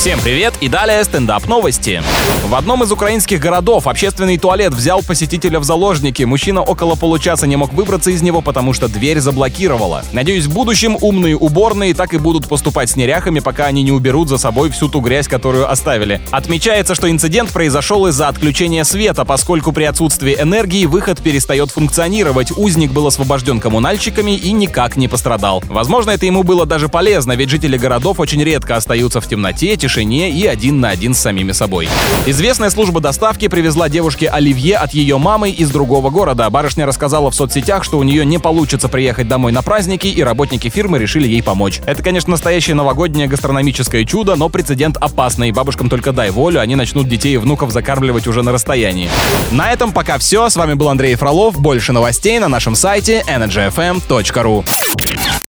Всем привет и далее стендап новости. В одном из украинских городов общественный туалет взял посетителя в заложники. Мужчина около получаса не мог выбраться из него, потому что дверь заблокировала. Надеюсь, в будущем умные уборные так и будут поступать с неряхами, пока они не уберут за собой всю ту грязь, которую оставили. Отмечается, что инцидент произошел из-за отключения света, поскольку при отсутствии энергии выход перестает функционировать. Узник был освобожден коммунальщиками и никак не пострадал. Возможно, это ему было даже полезно, ведь жители городов очень редко остаются в темноте, тишине и один на один с самими собой. Известная служба доставки привезла девушке оливье от ее мамы из другого города. Барышня рассказала в соцсетях, что у нее не получится приехать домой на праздники, и работники фирмы решили ей помочь. Это, конечно, настоящее новогоднее гастрономическое чудо, но прецедент опасный. Бабушкам только дай волю, они начнут детей и внуков закармливать уже на расстоянии. На этом пока все. С вами был Андрей Фролов. Больше новостей на нашем сайте energyfm.ru.